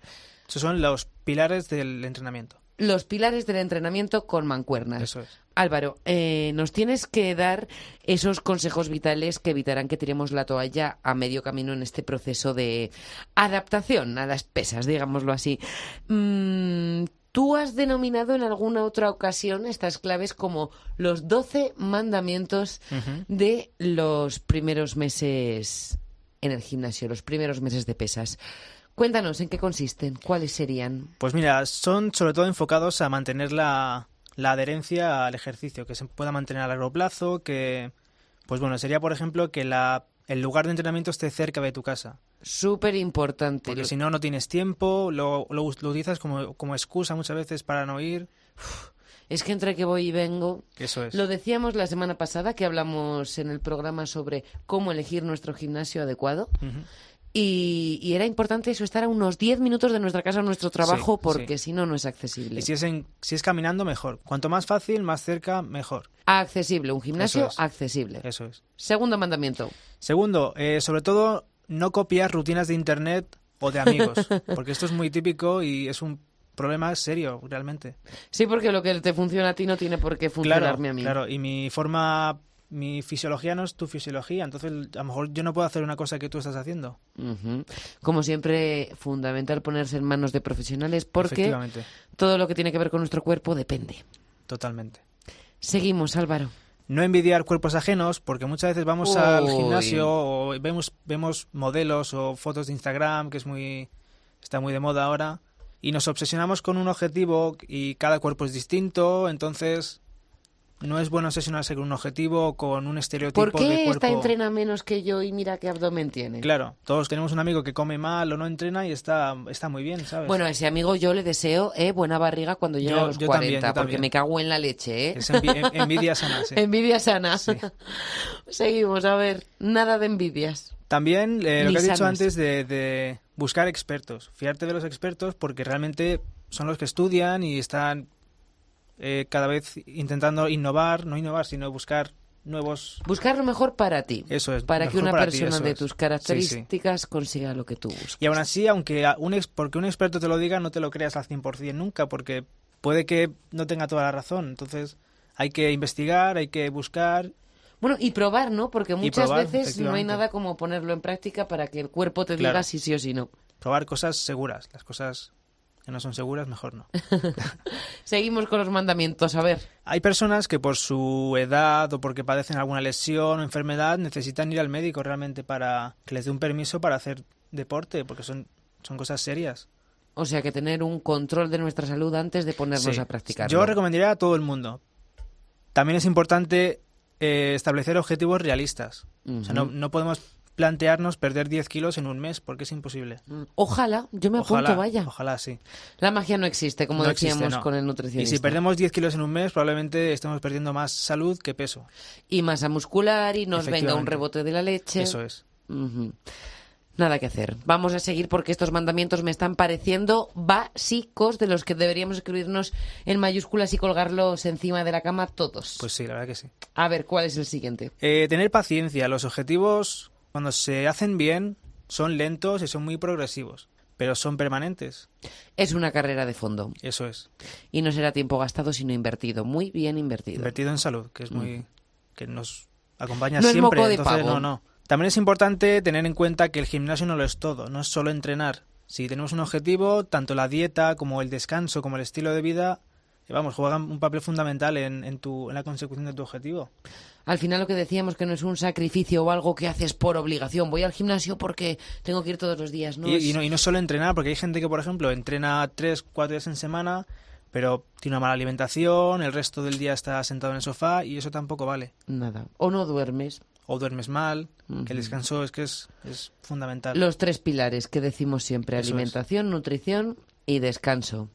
esos son los pilares del entrenamiento los pilares del entrenamiento con mancuernas. Eso es. Álvaro, eh, nos tienes que dar esos consejos vitales que evitarán que tiremos la toalla a medio camino en este proceso de adaptación a las pesas, digámoslo así. Mm, Tú has denominado en alguna otra ocasión estas claves como los 12 mandamientos de los primeros meses en el gimnasio, los primeros meses de pesas. Cuéntanos en qué consisten, cuáles serían. Pues mira, son sobre todo enfocados a mantener la, adherencia al ejercicio, que se pueda mantener a largo plazo, que, pues bueno, sería por ejemplo que la, el lugar de entrenamiento esté cerca de tu casa. Súper importante. Porque si no, no tienes tiempo, lo, lo, utilizas como, como, excusa muchas veces para no ir. Es que entre que voy y vengo. Eso es. Lo decíamos la semana pasada que hablamos en el programa sobre cómo elegir nuestro gimnasio adecuado. Y, era importante eso, estar a unos 10 minutos de nuestra casa a nuestro trabajo, porque si no, no es accesible. Y si es, si es caminando, mejor. Cuanto más fácil, más cerca, mejor. Accesible, un gimnasio accesible. Eso es. Segundo mandamiento. Segundo, eh, sobre todo, no copiar rutinas de Internet o de amigos, <laughs> porque esto es muy típico y es un problema serio, realmente. Sí, porque lo que te funciona a ti no tiene por qué funcionarme a mí. Claro, y mi forma mi fisiología no es tu fisiología, entonces a lo mejor yo no puedo hacer una cosa que tú estás haciendo. Como siempre, fundamental ponerse en manos de profesionales porque todo lo que tiene que ver con nuestro cuerpo depende. Totalmente. Seguimos, Álvaro. No envidiar cuerpos ajenos, porque muchas veces vamos al gimnasio o vemos, vemos modelos o fotos de Instagram, que es muy está muy de moda ahora, y nos obsesionamos con un objetivo y cada cuerpo es distinto, entonces no es bueno obsesionarse con un objetivo con un estereotipo ¿Por qué de cuerpo. esta entrena menos que yo y mira qué abdomen tiene? Claro, todos tenemos un amigo que come mal o no entrena y está, está muy bien, ¿sabes? Bueno, a ese amigo yo le deseo eh, buena barriga cuando llegue a los 40, porque me cago en la leche, ¿eh? Es envidia sana, sí. <laughs> envidia sana. <laughs> Seguimos, a ver, nada de envidias. También eh, lo que has dicho antes de, de buscar expertos, fiarte de los expertos porque realmente son los que estudian y están eh, cada vez intentando innovar, no innovar, sino buscar nuevos... Buscar lo mejor para ti. Eso es. Para que una persona de tus características consiga lo que tú buscas. Y aún así, aunque un ex, porque un experto te lo diga, no te lo creas al 100% nunca, porque puede que no tenga toda la razón. Entonces hay que investigar, hay que buscar bueno, y probar, ¿no? Porque muchas veces no hay nada como ponerlo en práctica para que el cuerpo te diga si sí o si no. Probar cosas seguras, las cosas que no son seguras, mejor no. <laughs> Seguimos con los mandamientos, a ver. Hay personas que por su edad o porque padecen alguna lesión o enfermedad necesitan ir al médico realmente para que les dé un permiso para hacer deporte, porque son, son cosas serias. O sea que tener un control de nuestra salud antes de ponernos a practicar. Yo recomendaría a todo el mundo. También es importante eh, establecer objetivos realistas. O sea, no, no podemos plantearnos perder 10 kilos en un mes, porque es imposible. Mm, ojalá, yo me Ojalá, apunto, vaya. Ojalá, sí. La magia no existe, como No decíamos existe, no. con el Y nutricionista. si perdemos 10 kilos en un mes, probablemente estemos perdiendo más salud que peso. Y masa muscular y nos venga un rebote de la leche. Eso es. Nada que hacer. Vamos a seguir porque estos mandamientos me están pareciendo básicos de los que deberíamos escribirnos en mayúsculas y colgarlos encima de la cama todos. Pues sí, la verdad que sí. A ver, ¿cuál es el siguiente? Eh, tener paciencia. Los objetivos, cuando se hacen bien, son lentos y son muy progresivos, pero son permanentes. Es una carrera de fondo Eso es. y no será tiempo gastado sino invertido, muy bien invertido. Invertido en salud, que es muy que nos acompaña No es siempre. moco de entonces, pavo. no, no. También es importante tener en cuenta que el gimnasio no lo es todo, no es solo entrenar. Si tenemos un objetivo, tanto la dieta como el descanso, como el estilo de vida, eh, vamos, juegan un papel fundamental en, en tu, en la consecución de tu objetivo. Al final lo que decíamos que no es un sacrificio o algo que haces por obligación. Voy al gimnasio porque tengo que ir todos los días, ¿no? y, no, y no solo entrenar, porque hay gente que, por ejemplo, entrena tres, cuatro días en semana, pero tiene una mala alimentación, el resto del día está sentado en el sofá y eso tampoco vale. Nada. O no duermes. O duermes mal, que el descanso es que es, es fundamental. Los tres pilares que decimos siempre, Eso es. alimentación, nutrición y descanso.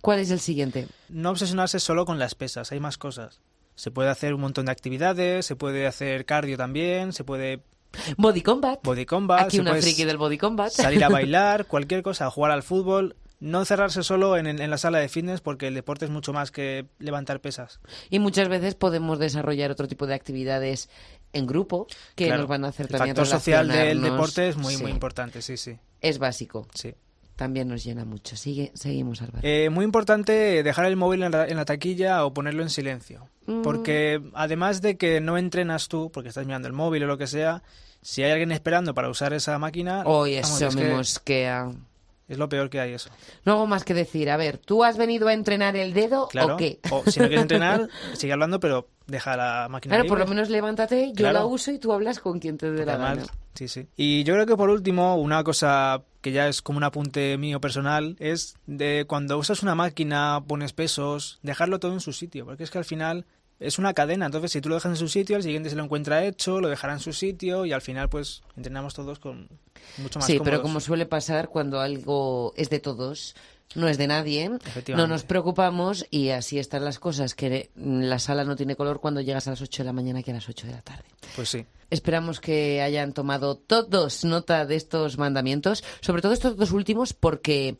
¿Cuál es el siguiente? No obsesionarse solo con las pesas, hay más cosas. Se puede hacer un montón de actividades, se puede hacer cardio también, se puede Body combat. body combat, Aquí se una friki del body combat. salir a <laughs> bailar, cualquier cosa, jugar al fútbol. No encerrarse solo en, en la sala de fitness porque el deporte es mucho más que levantar pesas. Y muchas veces podemos desarrollar otro tipo de actividades en grupo que Claro, nos van a hacer el también factor social del deporte es muy, Sí, muy importante, sí, sí. Es básico. sí. También nos llena mucho. Sigue, seguimos, Álvaro. Eh, muy importante dejar el móvil en la, en la taquilla o ponerlo en silencio. Mm. Porque además de que no entrenas tú, porque estás mirando el móvil o lo que sea, si hay alguien esperando para usar esa máquina, Hoy vamos, eso es, me que mosquea. es lo peor que hay eso. No hago más que decir, a ver, ¿tú has venido a entrenar el dedo Claro. o qué? O si no quieres entrenar, <laughs> sigue hablando, pero deja la máquina Claro, por lo menos levántate, yo Claro. la uso y tú hablas con quien te dé la gana. sí, sí. Y yo creo que por último, una cosa que ya es como un apunte mío personal, es de cuando usas una máquina, pones pesos, dejarlo todo en su sitio, porque es que al final es una cadena, entonces si tú lo dejas en su sitio, el siguiente se lo encuentra hecho, lo dejará en su sitio y al final pues entrenamos todos con mucho más Sí, pero como suele pasar cuando algo es de todos, no es de nadie, no nos preocupamos y así están las cosas, que la sala no tiene color cuando llegas a las 8 de la mañana que a las 8 de la tarde. Pues sí. Esperamos que hayan tomado todos nota de estos mandamientos, sobre todo estos dos últimos, porque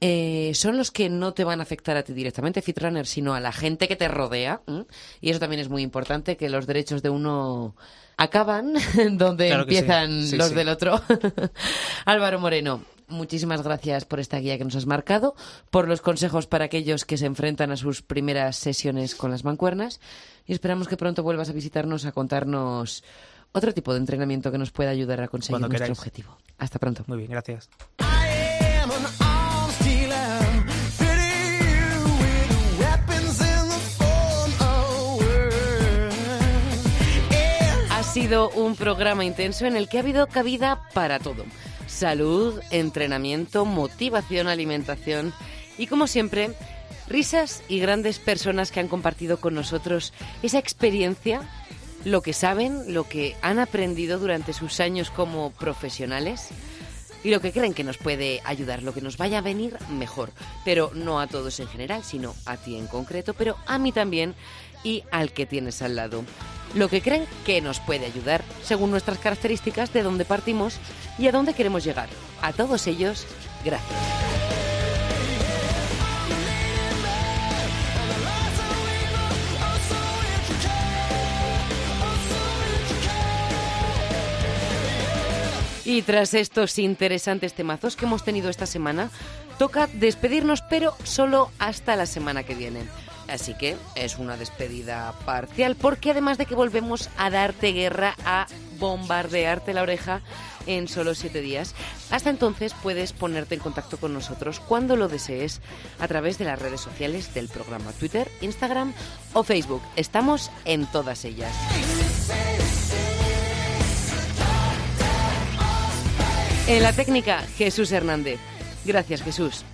eh, son los que no te van a afectar a ti directamente, Fitrunner, sino a la gente que te rodea. Y eso también es muy importante, que los derechos de uno acaban <laughs> donde Claro que sí. empiezan Sí, los sí. del otro. <laughs> Álvaro Moreno, muchísimas gracias por esta guía que nos has marcado, por los consejos para aquellos que se enfrentan a sus primeras sesiones con las mancuernas y esperamos que pronto vuelvas a visitarnos a contarnos otro tipo de entrenamiento que nos pueda ayudar a conseguir nuestro objetivo. Hasta pronto. Muy bien, gracias. Sido un programa intenso en el que ha habido cabida para todo. Salud, entrenamiento, motivación, alimentación y como siempre, risas y grandes personas que han compartido con nosotros esa experiencia, lo que saben, lo que han aprendido durante sus años como profesionales y lo que creen que nos puede ayudar, lo que nos vaya a venir mejor. Pero no a todos en general, sino a ti en concreto, pero a mí también y al que tienes al lado. Lo que creen que nos puede ayudar según nuestras características, de dónde partimos y a dónde queremos llegar. A todos ellos, gracias. Y tras estos interesantes temazos que hemos tenido esta semana, toca despedirnos, pero solo hasta la semana que viene. Así que es una despedida parcial, porque además de que volvemos a darte guerra, a bombardearte la oreja en solo siete días, hasta entonces puedes ponerte en contacto con nosotros cuando lo desees a través de las redes sociales del programa Twitter, Instagram o Facebook. Estamos en todas ellas. En la técnica, Jesús Hernández. Gracias, Jesús.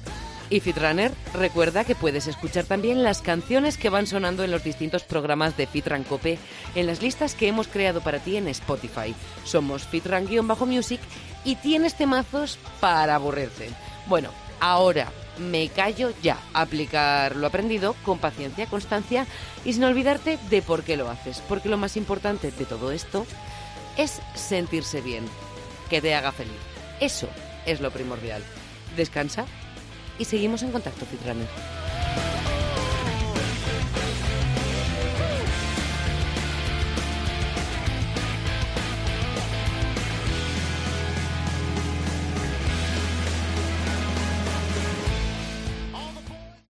Y Fitrunner, recuerda que puedes escuchar también las canciones que van sonando en los distintos programas de Fitran Cope en las listas que hemos creado para ti en Spotify. Somos Fitran-Music y tienes temazos para aburrirse. Bueno, ahora me callo ya. Aplicar lo aprendido con paciencia, constancia y sin olvidarte de por qué lo haces. Porque lo más importante de todo esto es sentirse bien, que te haga feliz. Eso es lo primordial. Descansa y seguimos en contacto, Citrano.